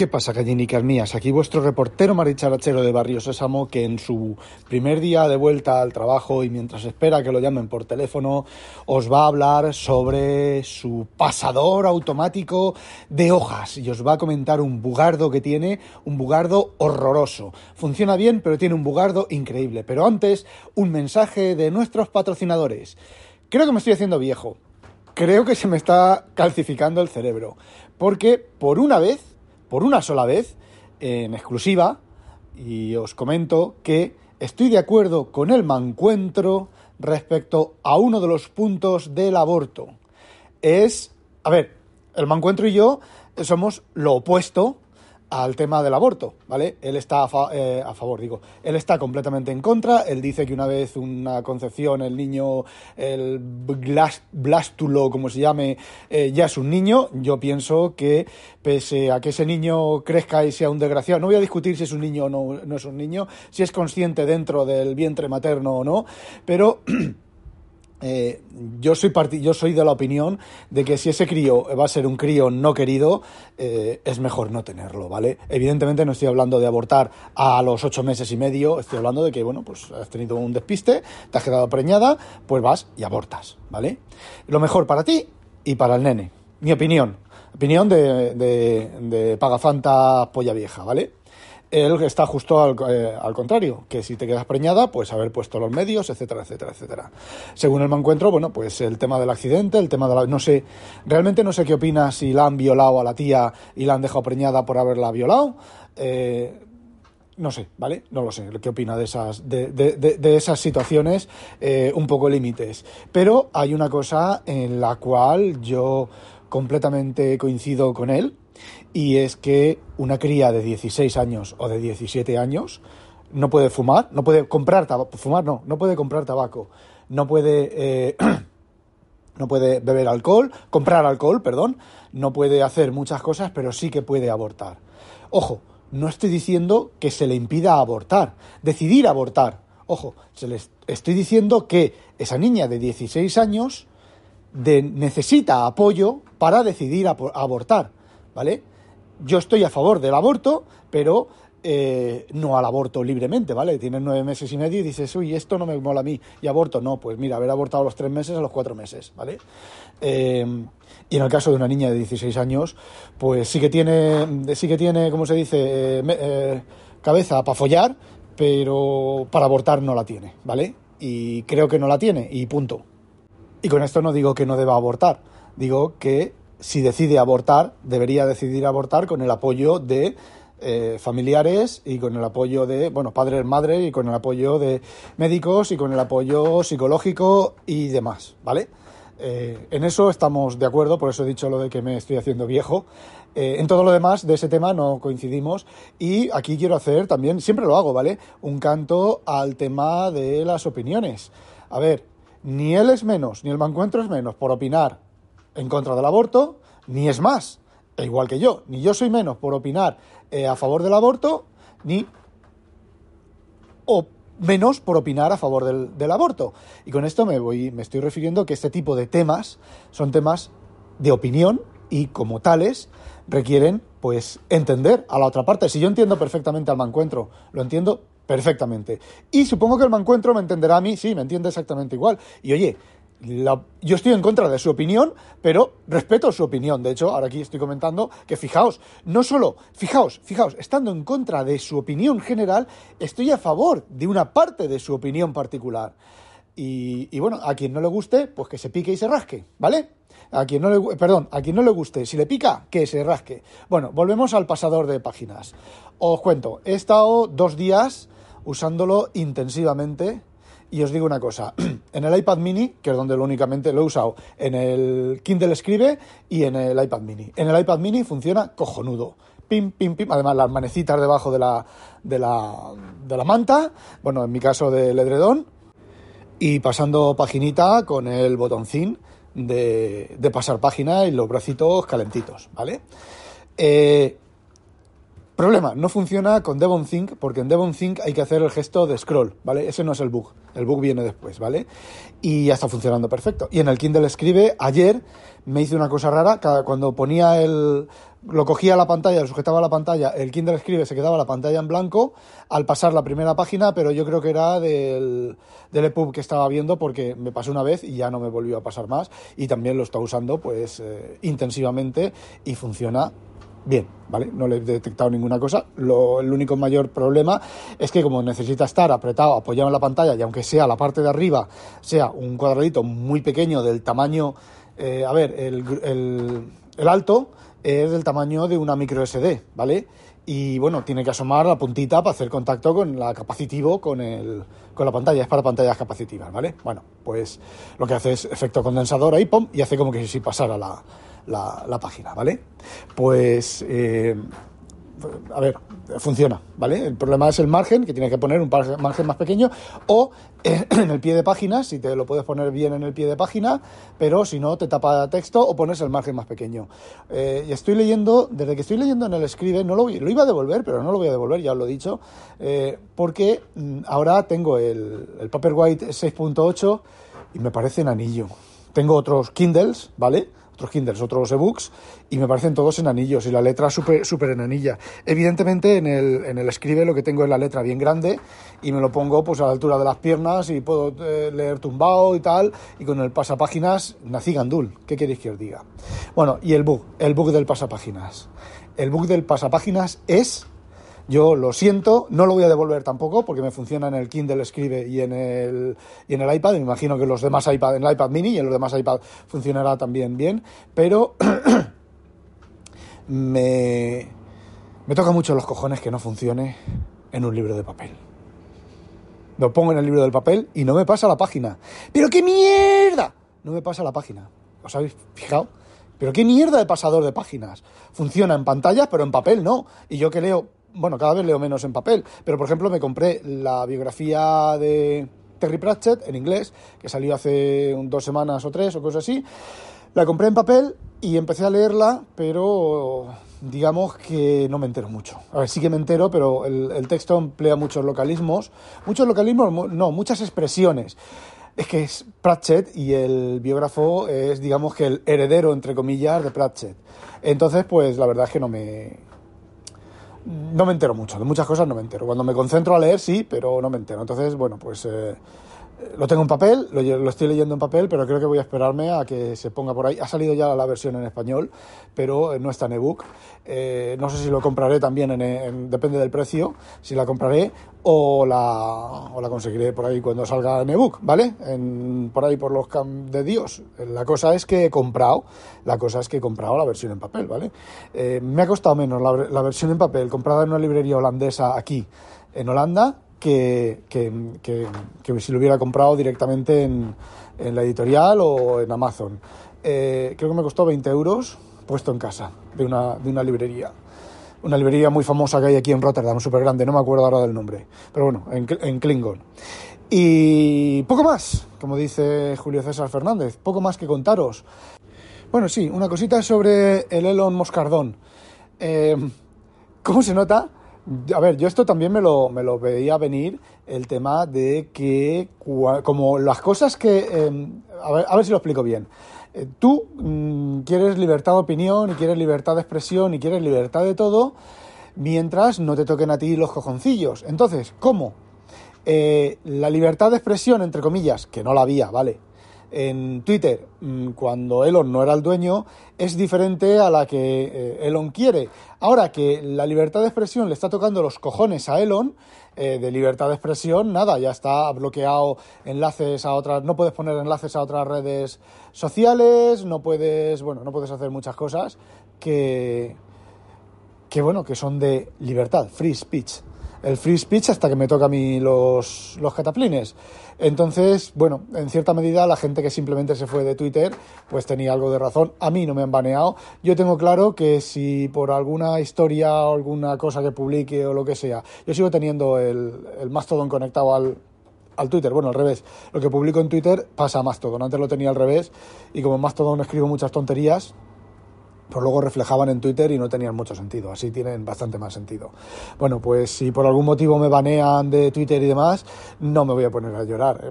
¿Qué pasa, gallinicas mías? Aquí vuestro reportero maricharachero de Barrio Sésamo que en su primer día de vuelta al trabajo y mientras espera que lo llamen por teléfono, os va a hablar sobre su pasador automático de hojas y os va a comentar un bugardo que tiene, un bugardo horroroso. Funciona bien, pero tiene un bugardo increíble. Pero antes, un mensaje de nuestros patrocinadores. Creo que me estoy haciendo viejo. Creo que se me está calcificando el cerebro. Porque por una vez por una sola vez, en exclusiva, y os comento que estoy de acuerdo con el mancuentro respecto a uno de los puntos del aborto. Es, a ver, el mancuentro y yo somos lo opuesto al tema del aborto, ¿vale? Él está eh, a, favor, digo, él está completamente en contra, él dice que una vez una concepción, el niño, el blástulo, como se llame, eh, ya es un niño, yo pienso que pese a que ese niño crezca y sea un desgraciado, no voy a discutir si es un niño o no, no es un niño, si es consciente dentro del vientre materno o no, pero... Eh, yo, soy yo soy de la opinión de que si ese crío va a ser un crío no querido, eh, es mejor no tenerlo, ¿vale? Evidentemente no estoy hablando de abortar a los ocho meses y medio, estoy hablando de que, bueno, pues has tenido un despiste, te has quedado preñada, pues vas y abortas, ¿vale? Lo mejor para ti y para el nene, mi opinión, opinión de, de, de Pagafanta Polla Vieja, ¿vale? Él está justo eh, al, contrario, que si te quedas preñada, pues haber puesto los medios, etcétera, etcétera, etcétera. Según el me encuentro, bueno, pues el tema del accidente, el tema de la... No sé, realmente no sé qué opina si la han violado a la tía y la han dejado preñada por haberla violado. Eh, no sé, ¿vale? No lo sé, qué opina de esas, de, esas situaciones eh, un poco límites. Pero hay una cosa en la cual yo completamente coincido con él, y es que una cría de 16 años o de 17 años no puede fumar, no puede comprar tabaco, fumar no, no puede comprar tabaco, no puede, eh, no puede beber alcohol, comprar alcohol, perdón, no puede hacer muchas cosas, pero sí que puede abortar. Ojo, no estoy diciendo que se le impida abortar, decidir abortar. Ojo, se les estoy diciendo que esa niña de 16 años necesita apoyo para decidir abortar, ¿vale? yo estoy a favor del aborto, pero eh, no al aborto libremente, ¿vale? Tienes nueve meses y medio y dices, uy, esto no me mola a mí, y aborto, no, pues mira, haber abortado a los tres meses a los cuatro meses, ¿vale? Eh, y en el caso de una niña de 16 años, pues sí que tiene, sí que tiene, ¿cómo se dice?, eh, cabeza para follar, pero para abortar no la tiene, ¿vale? Y creo que no la tiene, y punto. Y con esto no digo que no deba abortar, digo que si decide abortar, debería decidir abortar con el apoyo de eh, familiares y con el apoyo de, bueno, padres, madres y con el apoyo de médicos y con el apoyo psicológico y demás, ¿vale? Eh, en eso estamos de acuerdo, por eso he dicho lo de que me estoy haciendo viejo. Eh, en todo lo demás de ese tema no coincidimos y aquí quiero hacer también, siempre lo hago, ¿vale? Un canto al tema de las opiniones. A ver, ni él es menos, ni el mancuentro es menos por opinar en contra del aborto, ni es más, e igual que yo, ni yo soy menos por opinar eh, a favor del aborto, ni o menos por opinar a favor del, aborto. Y con esto me voy, me estoy refiriendo que este tipo de temas son temas de opinión y como tales requieren pues entender a la otra parte. Si yo entiendo perfectamente al mancuentro, lo entiendo perfectamente. Y supongo que el mancuentro me entenderá a mí, sí, me entiende exactamente igual. Y oye, yo estoy en contra de su opinión, pero respeto su opinión. De hecho, ahora aquí estoy comentando que fijaos, no solo, fijaos, fijaos, estando en contra de su opinión general, estoy a favor de una parte de su opinión particular. Y, bueno, a quien no le guste, pues que se pique y se rasque, ¿vale? A quien no le, perdón, a quien no le guste, si le pica, que se rasque. Bueno, volvemos al pasador de páginas. Os cuento, he estado dos días usándolo intensivamente y os digo una cosa, en el iPad mini, que es donde lo únicamente lo he usado, en el Kindle Escribe y en el iPad mini. En el iPad mini funciona cojonudo, pim, pim, pim, además las manecitas debajo de la, de la, de la manta, bueno, en mi caso del edredón, y pasando paginita con el botoncín de, de pasar página y los bracitos calentitos, ¿vale? Eh, Problema, no funciona con Devon Think porque en Devon Think hay que hacer el gesto de scroll, ¿vale? Ese no es el bug, el bug viene después, ¿vale? Y ya está funcionando perfecto. Y en el Kindle Escribe, ayer me hice una cosa rara, cuando ponía el... lo cogía la pantalla, lo sujetaba a la pantalla, el Kindle Escribe se quedaba la pantalla en blanco al pasar la primera página, pero yo creo que era del, del EPUB que estaba viendo porque me pasó una vez y ya no me volvió a pasar más y también lo está usando pues eh, intensivamente y funciona bien, ¿vale? No le he detectado ninguna cosa. Lo, el único mayor problema es que como necesita estar apretado, apoyado en la pantalla, y aunque sea la parte de arriba, sea un cuadradito muy pequeño del tamaño, eh, a ver, el, el, alto es del tamaño de una micro SD, ¿vale? Y bueno, tiene que asomar la puntita para hacer contacto con la capacitivo, con, el, con la pantalla. Es para pantallas capacitivas, ¿vale? Bueno, pues lo que hace es efecto condensador ahí, pum, y hace como que si pasara la, la, página, ¿vale? Pues, eh, a ver, funciona, ¿vale? El problema es el margen, que tienes que poner un margen más pequeño, o eh, en el pie de página, si te lo puedes poner bien en el pie de página, pero si no, te tapa texto o pones el margen más pequeño. Eh, y estoy leyendo, desde que estoy leyendo en el Scribe, no lo, lo iba a devolver, pero no lo voy a devolver, ya os lo he dicho, eh, porque mm, ahora tengo el, el Paperwhite 6.8 y me parece en anillo. Tengo otros Kindles, ¿vale? Otros Kindles, otros ebooks, y me parecen todos en anillos y la letra súper super en anilla. Evidentemente en el, en el escribe lo que tengo es la letra bien grande y me lo pongo pues a la altura de las piernas y puedo eh, leer tumbado y tal, y con el pasapáginas nací gandul. ¿Qué queréis que os diga? Bueno, y el bug, el bug del pasapáginas. El bug del pasapáginas es yo lo siento, no lo voy a devolver tampoco porque me funciona en el Kindle Escribe y en el, y en el iPad. Me imagino que los demás iPad, en el iPad mini y en los demás iPad funcionará también bien, pero me, me toca mucho los cojones que no funcione en un libro de papel. Lo pongo en el libro del papel y no me pasa la página. ¡Pero qué mierda! No me pasa la página. ¿Os habéis fijado? Pero qué mierda de pasador de páginas. Funciona en pantallas, pero en papel no. Y yo que leo bueno, cada vez leo menos en papel, pero por ejemplo me compré la biografía de Terry Pratchett en inglés, que salió hace dos semanas o tres o cosas así. La compré en papel y empecé a leerla, pero digamos que no me entero mucho. A ver, sí que me entero, pero el, el texto emplea muchos localismos. Muchos localismos, no, muchas expresiones. Es que es Pratchett y el biógrafo es, digamos que el heredero, entre comillas, de Pratchett. Entonces, pues la verdad es que no me, no me entero mucho, de muchas cosas no me entero. Cuando me concentro a leer, sí, pero no me entero. Entonces, bueno, pues eh, lo tengo en papel, lo, lo, estoy leyendo en papel, pero creo que voy a esperarme a que se ponga por ahí. Ha salido ya la versión en español, pero no está en ebook. Eh, no sé si lo compraré también, en, en, depende del precio, si la compraré o la, o la conseguiré por ahí cuando salga en ebook, ¿vale? En, por ahí por los de Dios. La cosa es que he comprado, la cosa es que he comprado la versión en papel, ¿vale? Eh, me ha costado menos la, la versión en papel comprada en una librería holandesa aquí en Holanda que, que, que, si lo hubiera comprado directamente en, en la editorial o en Amazon. Eh, creo que me costó 20 euros puesto en casa de una, de una librería. Una librería muy famosa que hay aquí en Rotterdam, súper grande, no me acuerdo ahora del nombre, pero bueno, en, en Klingon. Y poco más, como dice Julio César Fernández, poco más que contaros. Bueno, sí, una cosita sobre el Elon Moscardón. Eh, ¿Cómo se nota? A ver, yo esto también me lo, me lo veía venir, el tema de que, como las cosas que... Eh, a, ver, a, ver, si lo explico bien. Eh, tú mmm, quieres libertad de opinión y quieres libertad de expresión y quieres libertad de todo, mientras no te toquen a ti los cojoncillos. Entonces, ¿cómo? Eh, la libertad de expresión, entre comillas, que no la había, ¿vale? En Twitter mm, cuando Elon no era el dueño es diferente a la que eh, Elon quiere. Ahora que la libertad de expresión le está tocando los cojones a Elon, eh, de libertad de expresión, nada, ya está bloqueado enlaces a otras, no puedes poner enlaces a otras redes sociales, no puedes, bueno, no puedes hacer muchas cosas que, que bueno, que son de libertad, free speech. El free speech hasta que me toca a mí los, los cataplines. Entonces, bueno, en cierta medida la gente que simplemente se fue de Twitter, pues tenía algo de razón. A mí no me han baneado. Yo tengo claro que si por alguna historia o alguna cosa que publique o lo que sea, yo sigo teniendo el, el Mastodon conectado al, al Twitter. Bueno, al revés. Lo que publico en Twitter pasa a Mastodon. Antes lo tenía al revés y como en Mastodon escribo muchas tonterías, pues luego reflejaban en Twitter y no tenían mucho sentido. Así tienen bastante más sentido. Bueno, pues si por algún motivo me banean de Twitter y demás, no me voy a poner a llorar. Eh,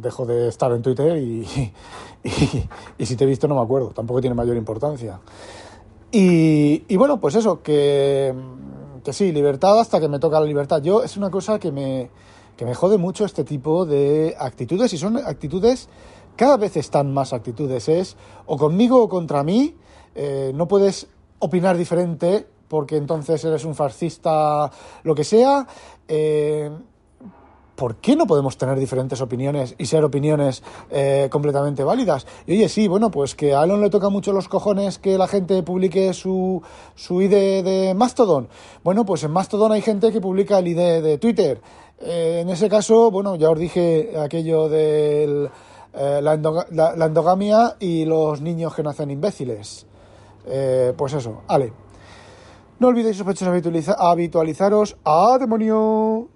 dejo de estar en Twitter y, y, si te he visto no me acuerdo. Tampoco tiene mayor importancia. Y, y bueno, pues eso, que, que sí, libertad hasta que me toca la libertad. Yo es una cosa que me, que me jode mucho este tipo de actitudes y son actitudes, cada vez están más actitudes. Es o conmigo o contra mí eh, no puedes opinar diferente porque entonces eres un fascista, lo que sea. Eh, ¿Por qué no podemos tener diferentes opiniones y ser opiniones eh, completamente válidas? Y oye, sí, bueno, pues que a Elon le toca mucho los cojones que la gente publique su, su ID de Mastodon. Bueno, pues en Mastodon hay gente que publica el ID de Twitter. en ese caso, bueno, ya os dije aquello de la endogamia y los niños que nacen imbéciles. Eh, pues eso, ale. No olvidéis, sospechosos, habitualizaros. ¡A demonio!